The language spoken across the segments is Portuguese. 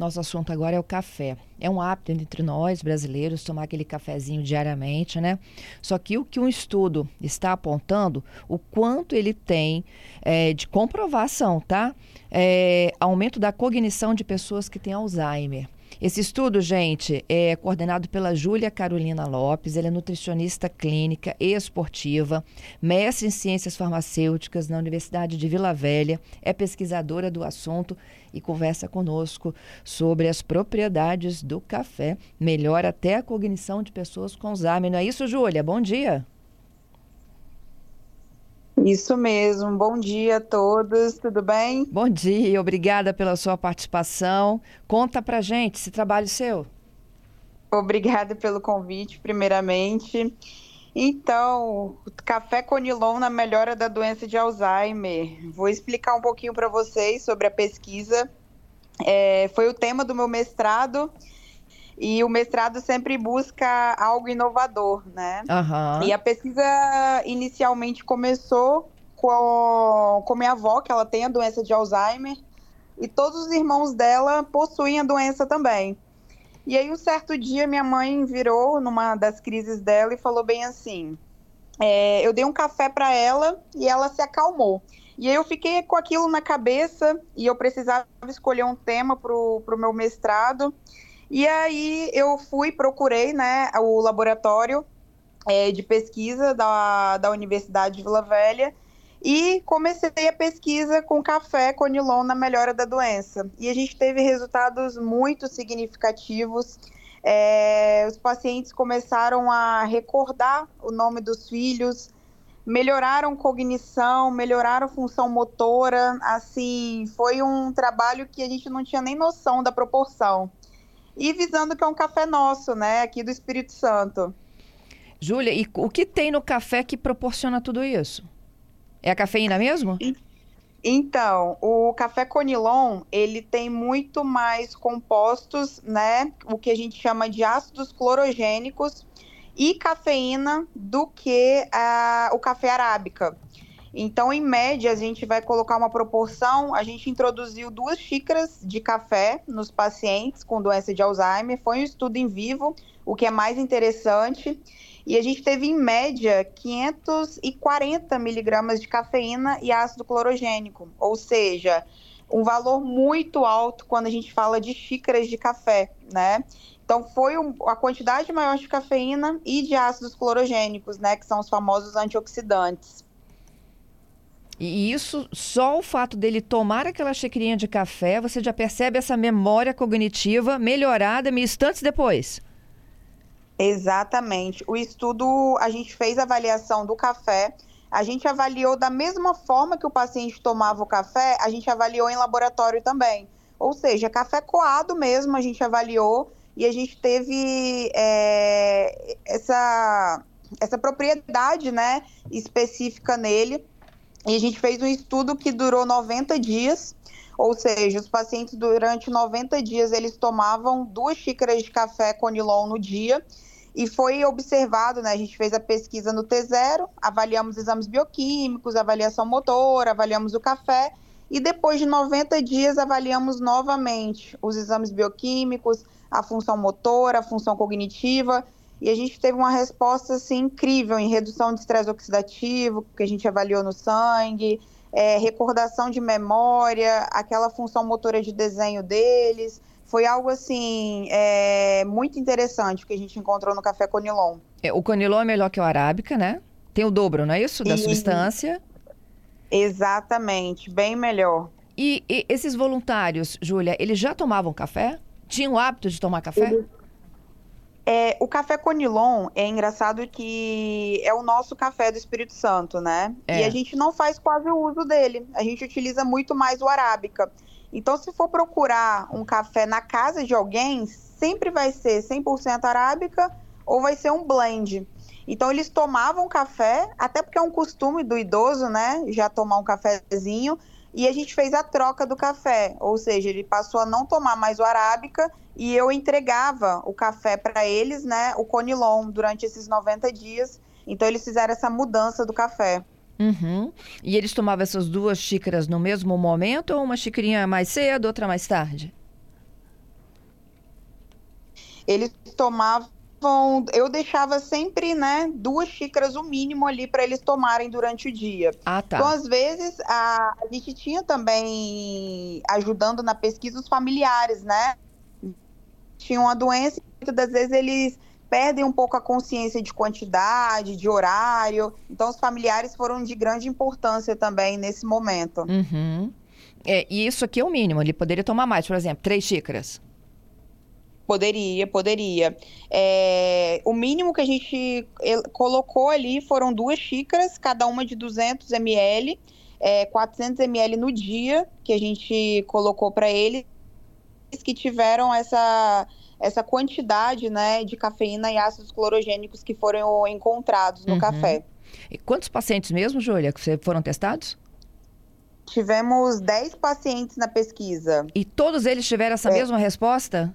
Nosso assunto agora é o café. É um hábito entre nós, brasileiros, tomar aquele cafezinho diariamente, né? Só que o que um estudo está apontando, o quanto ele tem é, de comprovação, tá? É, aumento da cognição de pessoas que têm Alzheimer. Esse estudo, gente, é coordenado pela Júlia Carolina Lopes. Ela é nutricionista clínica e esportiva, mestre em ciências farmacêuticas na Universidade de Vila Velha, é pesquisadora do assunto e conversa conosco sobre as propriedades do café. Melhora até a cognição de pessoas com Alzheimer. Não é isso, Júlia? Bom dia. Isso mesmo. Bom dia a todos, tudo bem? Bom dia, obrigada pela sua participação. Conta pra gente esse trabalho seu. Obrigada pelo convite, primeiramente. Então, café conilon na melhora da doença de Alzheimer. Vou explicar um pouquinho para vocês sobre a pesquisa. É, foi o tema do meu mestrado e o mestrado sempre busca algo inovador, né? Uhum. E a pesquisa inicialmente começou com, com minha avó, que ela tem a doença de Alzheimer, e todos os irmãos dela possuem a doença também. E aí, um certo dia, minha mãe virou numa das crises dela e falou bem assim: é, eu dei um café para ela e ela se acalmou. E aí eu fiquei com aquilo na cabeça e eu precisava escolher um tema para o meu mestrado. E aí eu fui, procurei né, o laboratório é, de pesquisa da, da Universidade de Vila Velha e comecei a pesquisa com café conilon na melhora da doença. E a gente teve resultados muito significativos. É, os pacientes começaram a recordar o nome dos filhos, melhoraram cognição, melhoraram função motora. Assim, foi um trabalho que a gente não tinha nem noção da proporção e visando que é um café nosso, né, aqui do Espírito Santo. Júlia, e o que tem no café que proporciona tudo isso? É a cafeína mesmo? Então, o café conilon, ele tem muito mais compostos, né, o que a gente chama de ácidos clorogênicos e cafeína do que uh, o café arábica. Então, em média, a gente vai colocar uma proporção. A gente introduziu duas xícaras de café nos pacientes com doença de Alzheimer. Foi um estudo em vivo, o que é mais interessante. E a gente teve, em média, 540 miligramas de cafeína e ácido clorogênico. Ou seja, um valor muito alto quando a gente fala de xícaras de café, né? Então, foi a quantidade maior de cafeína e de ácidos clorogênicos, né? Que são os famosos antioxidantes. E isso, só o fato dele tomar aquela xicrinha de café, você já percebe essa memória cognitiva melhorada instantes depois. Exatamente. O estudo, a gente fez a avaliação do café, a gente avaliou da mesma forma que o paciente tomava o café, a gente avaliou em laboratório também. Ou seja, café coado mesmo, a gente avaliou e a gente teve é, essa, essa propriedade né, específica nele e a gente fez um estudo que durou 90 dias, ou seja, os pacientes durante 90 dias eles tomavam duas xícaras de café conilon no dia. E foi observado, né? A gente fez a pesquisa no T0, avaliamos exames bioquímicos, avaliação motora, avaliamos o café e depois de 90 dias avaliamos novamente os exames bioquímicos, a função motora, a função cognitiva e a gente teve uma resposta assim, incrível em redução de estresse oxidativo, que a gente avaliou no sangue, é, recordação de memória, aquela função motora de desenho deles. Foi algo assim é, muito interessante que a gente encontrou no café Conilon. É, o Conilon é melhor que o Arábica, né? Tem o dobro, não é isso? Da e... substância. Exatamente, bem melhor. E, e esses voluntários, Júlia, eles já tomavam café? Tinham o hábito de tomar café? Eles é, o café Conilon é engraçado que é o nosso café do Espírito Santo, né? É. E a gente não faz quase o uso dele. A gente utiliza muito mais o arábica. Então, se for procurar um café na casa de alguém, sempre vai ser 100% arábica ou vai ser um blend. Então, eles tomavam café, até porque é um costume do idoso, né? Já tomar um cafezinho e a gente fez a troca do café, ou seja, ele passou a não tomar mais o arábica e eu entregava o café para eles, né, o conilon, durante esses 90 dias. Então eles fizeram essa mudança do café. Uhum. E eles tomavam essas duas xícaras no mesmo momento ou uma xicrinha mais cedo, outra mais tarde? eles tomavam eu deixava sempre, né, duas xícaras o mínimo ali para eles tomarem durante o dia. Ah, tá. Então, às vezes, a, a gente tinha também, ajudando na pesquisa, os familiares, né? Tinham a doença e muitas das vezes eles perdem um pouco a consciência de quantidade, de horário. Então, os familiares foram de grande importância também nesse momento. Uhum. É, e isso aqui é o mínimo, ele poderia tomar mais, por exemplo, três xícaras. Poderia, poderia. É, o mínimo que a gente colocou ali foram duas xícaras, cada uma de 200 ml, é, 400 ml no dia, que a gente colocou para eles, que tiveram essa, essa quantidade né, de cafeína e ácidos clorogênicos que foram encontrados no uhum. café. E quantos pacientes mesmo, Júlia, que foram testados? Tivemos 10 pacientes na pesquisa. E todos eles tiveram essa é. mesma resposta?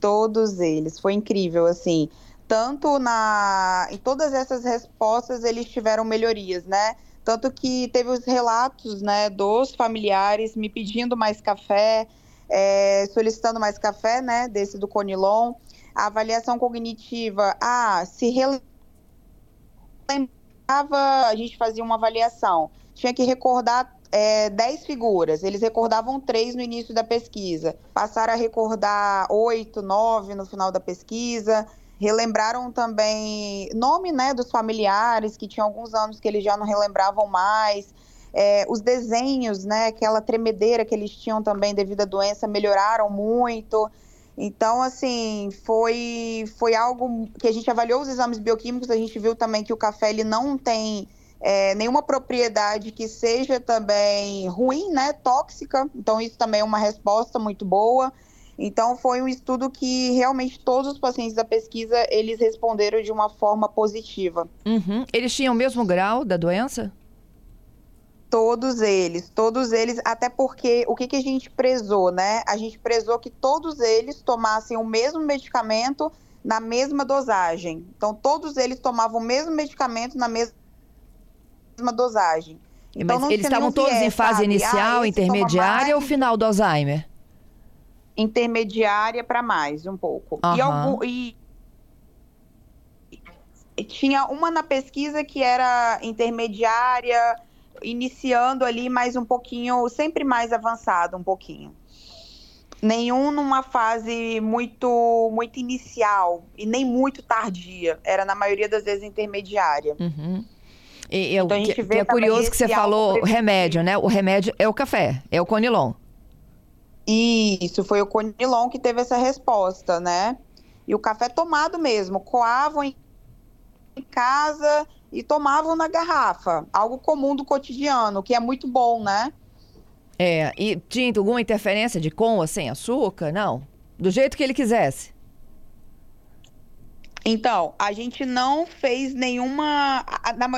Todos eles. Foi incrível, assim. Tanto na. Em todas essas respostas eles tiveram melhorias, né? Tanto que teve os relatos, né, dos familiares me pedindo mais café, é, solicitando mais café, né, desse do Conilon. A avaliação cognitiva, ah, se lembrava, a gente fazia uma avaliação. Tinha que recordar é, 10 figuras. Eles recordavam três no início da pesquisa. Passaram a recordar oito, nove no final da pesquisa. Relembraram também nome né, dos familiares, que tinham alguns anos que eles já não relembravam mais. É, os desenhos, né, aquela tremedeira que eles tinham também devido à doença, melhoraram muito. Então, assim, foi, foi algo que a gente avaliou os exames bioquímicos, a gente viu também que o café ele não tem é, nenhuma propriedade que seja também ruim, né, tóxica. Então isso também é uma resposta muito boa. Então foi um estudo que realmente todos os pacientes da pesquisa eles responderam de uma forma positiva. Uhum. Eles tinham o mesmo grau da doença? Todos eles, todos eles, até porque o que, que a gente prezou, né? A gente prezou que todos eles tomassem o mesmo medicamento na mesma dosagem. Então todos eles tomavam o mesmo medicamento na mesma dosagem. Então, Mas eles estavam todos em fase sabe? inicial, ah, intermediária ou final do Alzheimer? Intermediária para mais, um pouco. Uhum. E, algum, e tinha uma na pesquisa que era intermediária, iniciando ali mais um pouquinho, sempre mais avançado um pouquinho. Nenhum numa fase muito muito inicial e nem muito tardia. Era na maioria das vezes intermediária. Uhum. E, então, que, que é curioso que você falou remédio, né? O remédio é o café, é o Conilon. Isso, foi o Conilon que teve essa resposta, né? E o café tomado mesmo, coavam em casa e tomavam na garrafa, algo comum do cotidiano, que é muito bom, né? É, e tinha alguma interferência de com ou sem açúcar? Não? Do jeito que ele quisesse? Então, a gente não fez nenhuma. Na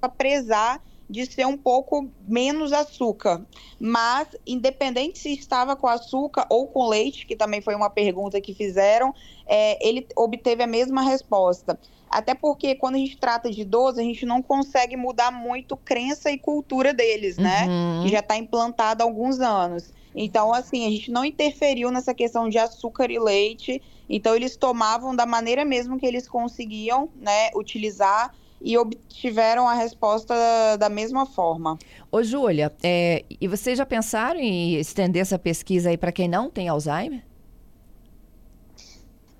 para prezar de ser um pouco menos açúcar. Mas, independente se estava com açúcar ou com leite, que também foi uma pergunta que fizeram, é, ele obteve a mesma resposta. Até porque quando a gente trata de idoso, a gente não consegue mudar muito crença e cultura deles, né? Uhum. Que já está implantada há alguns anos. Então, assim, a gente não interferiu nessa questão de açúcar e leite. Então, eles tomavam da maneira mesmo que eles conseguiam, né, utilizar e obtiveram a resposta da mesma forma. Ô, Júlia, é, e vocês já pensaram em estender essa pesquisa aí para quem não tem Alzheimer?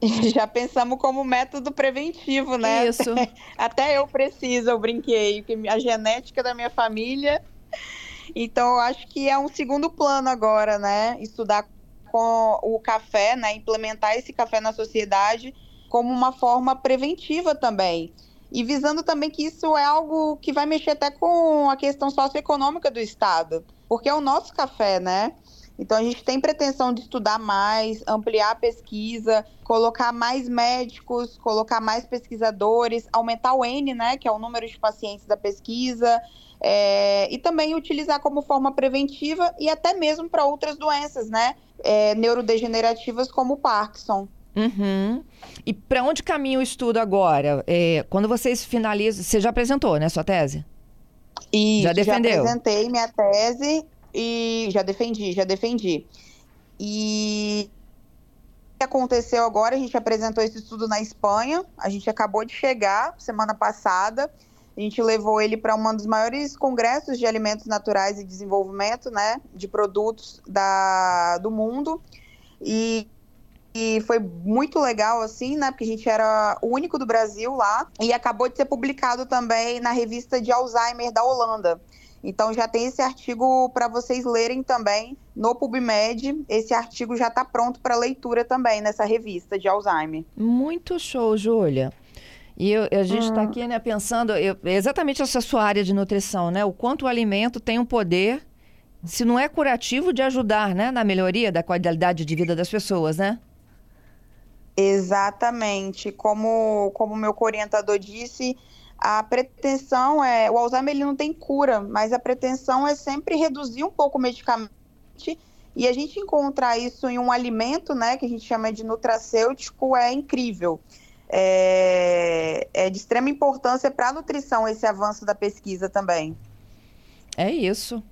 Já pensamos como método preventivo, né? Isso. Até eu preciso, eu brinquei, porque a genética da minha família. Então, eu acho que é um segundo plano agora, né? Estudar com o café, né? Implementar esse café na sociedade como uma forma preventiva também e visando também que isso é algo que vai mexer até com a questão socioeconômica do Estado, porque é o nosso café, né? Então a gente tem pretensão de estudar mais, ampliar a pesquisa, colocar mais médicos, colocar mais pesquisadores, aumentar o N, né, que é o número de pacientes da pesquisa, é, e também utilizar como forma preventiva e até mesmo para outras doenças, né, é, neurodegenerativas como o Parkinson. Uhum. E para onde caminha o estudo agora? É, quando vocês finalizam, você já apresentou, né, sua tese? Isso, já defendeu? Já apresentei minha tese e já defendi, já defendi. E o que aconteceu agora, a gente apresentou esse estudo na Espanha, a gente acabou de chegar semana passada, a gente levou ele para um dos maiores congressos de alimentos naturais e desenvolvimento, né, de produtos da, do mundo, e, e foi muito legal, assim, né, porque a gente era o único do Brasil lá, e acabou de ser publicado também na revista de Alzheimer da Holanda. Então já tem esse artigo para vocês lerem também no PubMed. Esse artigo já está pronto para leitura também nessa revista de Alzheimer. Muito show, Júlia. E eu, a gente está hum. aqui né, pensando eu, exatamente essa sua área de nutrição, né? O quanto o alimento tem um poder, se não é curativo, de ajudar né, na melhoria da qualidade de vida das pessoas, né? Exatamente. Como como meu orientador disse, a pretensão é, o Alzheimer ele não tem cura, mas a pretensão é sempre reduzir um pouco o medicamento e a gente encontrar isso em um alimento, né, que a gente chama de nutracêutico, é incrível. É, é de extrema importância para a nutrição esse avanço da pesquisa também. É isso.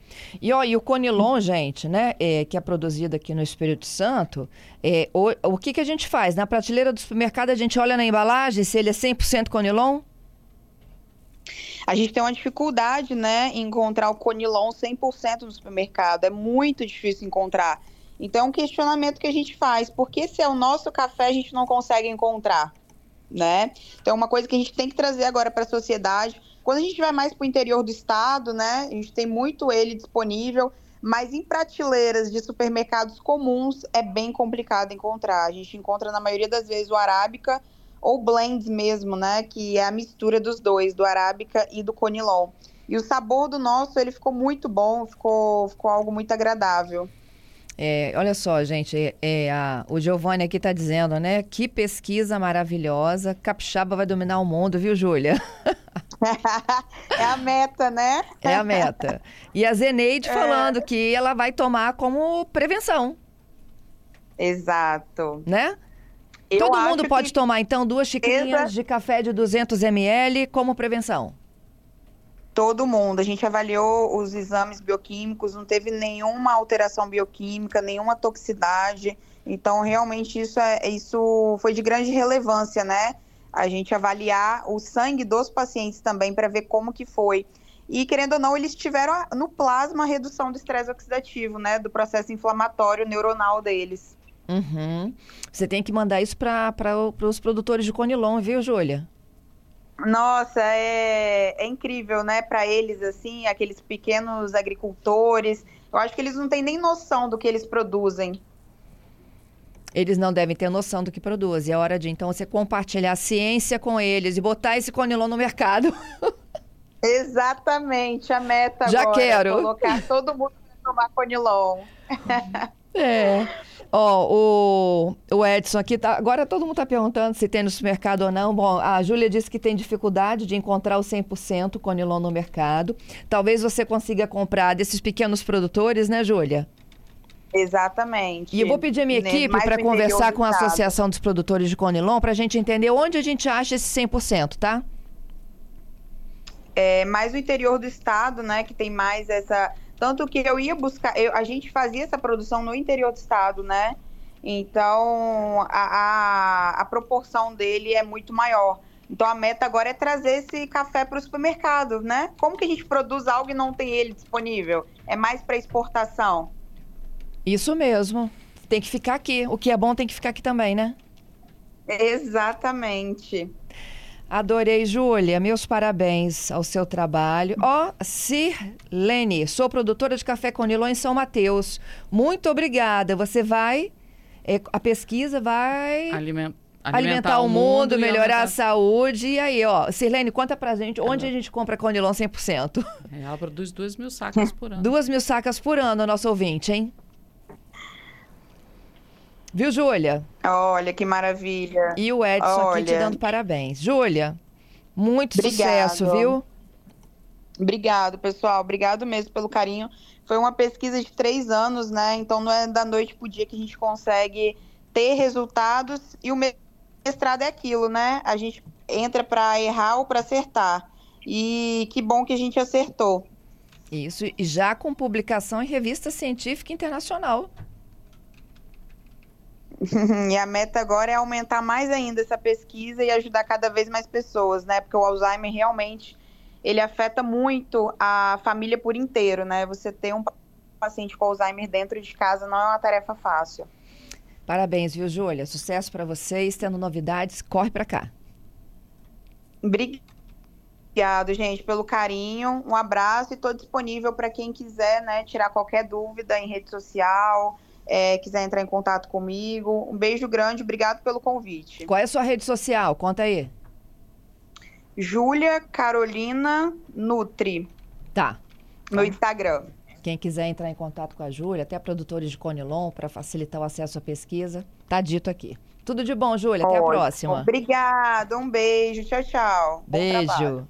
E, ó, e o Conilon, gente, né, é, que é produzido aqui no Espírito Santo, é, o, o que, que a gente faz? Na prateleira do supermercado, a gente olha na embalagem se ele é 100% Conilon? A gente tem uma dificuldade, né, em encontrar o Conilon 100% no supermercado. É muito difícil encontrar. Então, é um questionamento que a gente faz. Por que se é o nosso café a gente não consegue encontrar? Né? Então, é uma coisa que a gente tem que trazer agora para a sociedade. Quando a gente vai mais para o interior do estado, né, a gente tem muito ele disponível, mas em prateleiras de supermercados comuns é bem complicado encontrar. A gente encontra, na maioria das vezes, o arábica ou blends mesmo, né? Que é a mistura dos dois, do arábica e do conilon. E o sabor do nosso, ele ficou muito bom, ficou, ficou algo muito agradável. É, olha só, gente, é, é a, o Giovanni aqui está dizendo, né? Que pesquisa maravilhosa. Capixaba vai dominar o mundo, viu, Júlia? é a meta, né? É a meta. E a Zeneide é. falando que ela vai tomar como prevenção. Exato. Né? Eu Todo mundo pode que... tomar, então, duas xicrinhas Exa... de café de 200 ml como prevenção? Todo mundo. A gente avaliou os exames bioquímicos, não teve nenhuma alteração bioquímica, nenhuma toxicidade. Então, realmente, isso, é, isso foi de grande relevância, né? A gente avaliar o sangue dos pacientes também para ver como que foi. E, querendo ou não, eles tiveram no plasma a redução do estresse oxidativo, né? Do processo inflamatório neuronal deles. Uhum. Você tem que mandar isso para os produtores de Conilon, viu, Júlia? Nossa, é, é incrível, né? Para eles, assim, aqueles pequenos agricultores. Eu acho que eles não têm nem noção do que eles produzem. Eles não devem ter noção do que produzem. É hora de, então, você compartilhar a ciência com eles e botar esse Conilon no mercado. Exatamente, a meta Já agora é quero. é colocar todo mundo para tomar Conilon. É. Ó, o, o Edson aqui tá. Agora todo mundo está perguntando se tem no supermercado ou não. Bom, a Júlia disse que tem dificuldade de encontrar o 100% Conilon no mercado. Talvez você consiga comprar desses pequenos produtores, né, Júlia? Exatamente. E eu vou pedir a minha equipe para conversar com a Associação dos Produtores de Conilon para a gente entender onde a gente acha esse 100%, tá? É, mais o interior do estado, né, que tem mais essa tanto que eu ia buscar, eu, a gente fazia essa produção no interior do estado, né? Então a, a, a proporção dele é muito maior. Então a meta agora é trazer esse café para o supermercado, né? Como que a gente produz algo e não tem ele disponível? É mais para exportação. Isso mesmo. Tem que ficar aqui. O que é bom tem que ficar aqui também, né? Exatamente. Adorei, Júlia. Meus parabéns ao seu trabalho. Ó, oh, Sirlene, sou produtora de café Conilon em São Mateus. Muito obrigada. Você vai. É, a pesquisa vai. Aliment... Alimentar, alimentar, o mundo, mundo melhorar aumentar... a saúde. E aí, ó, Sirlene, conta pra gente onde a gente compra Conilon 100%. É, ela produz 2 mil sacas por ano. 2 mil sacas por ano, nosso ouvinte, hein? Viu, Júlia? Olha que maravilha. E o Edson Olha. aqui te dando parabéns. Júlia, muito Obrigado. sucesso, viu? Obrigado, pessoal. Obrigado mesmo pelo carinho. Foi uma pesquisa de três anos, né? Então não é da noite pro dia que a gente consegue ter resultados. E o mestrado é aquilo, né? A gente entra para errar ou para acertar. E que bom que a gente acertou. Isso, e já com publicação em revista científica internacional. e a meta agora é aumentar mais ainda essa pesquisa e ajudar cada vez mais pessoas, né? Porque o Alzheimer realmente ele afeta muito a família por inteiro, né? Você ter um paciente com Alzheimer dentro de casa não é uma tarefa fácil. Parabéns, viu, Júlia? Sucesso para vocês. Tendo novidades, corre para cá. Obrigado, gente, pelo carinho. Um abraço e estou disponível para quem quiser né, tirar qualquer dúvida em rede social, é, quiser entrar em contato comigo. Um beijo grande, obrigado pelo convite. Qual é a sua rede social? Conta aí. Júlia Carolina Nutri. Tá. No Instagram. Quem quiser entrar em contato com a Júlia, até produtores de Conilon, para facilitar o acesso à pesquisa, tá dito aqui. Tudo de bom, Júlia. Até a próxima. Obrigada. Um beijo. Tchau, tchau. Beijo.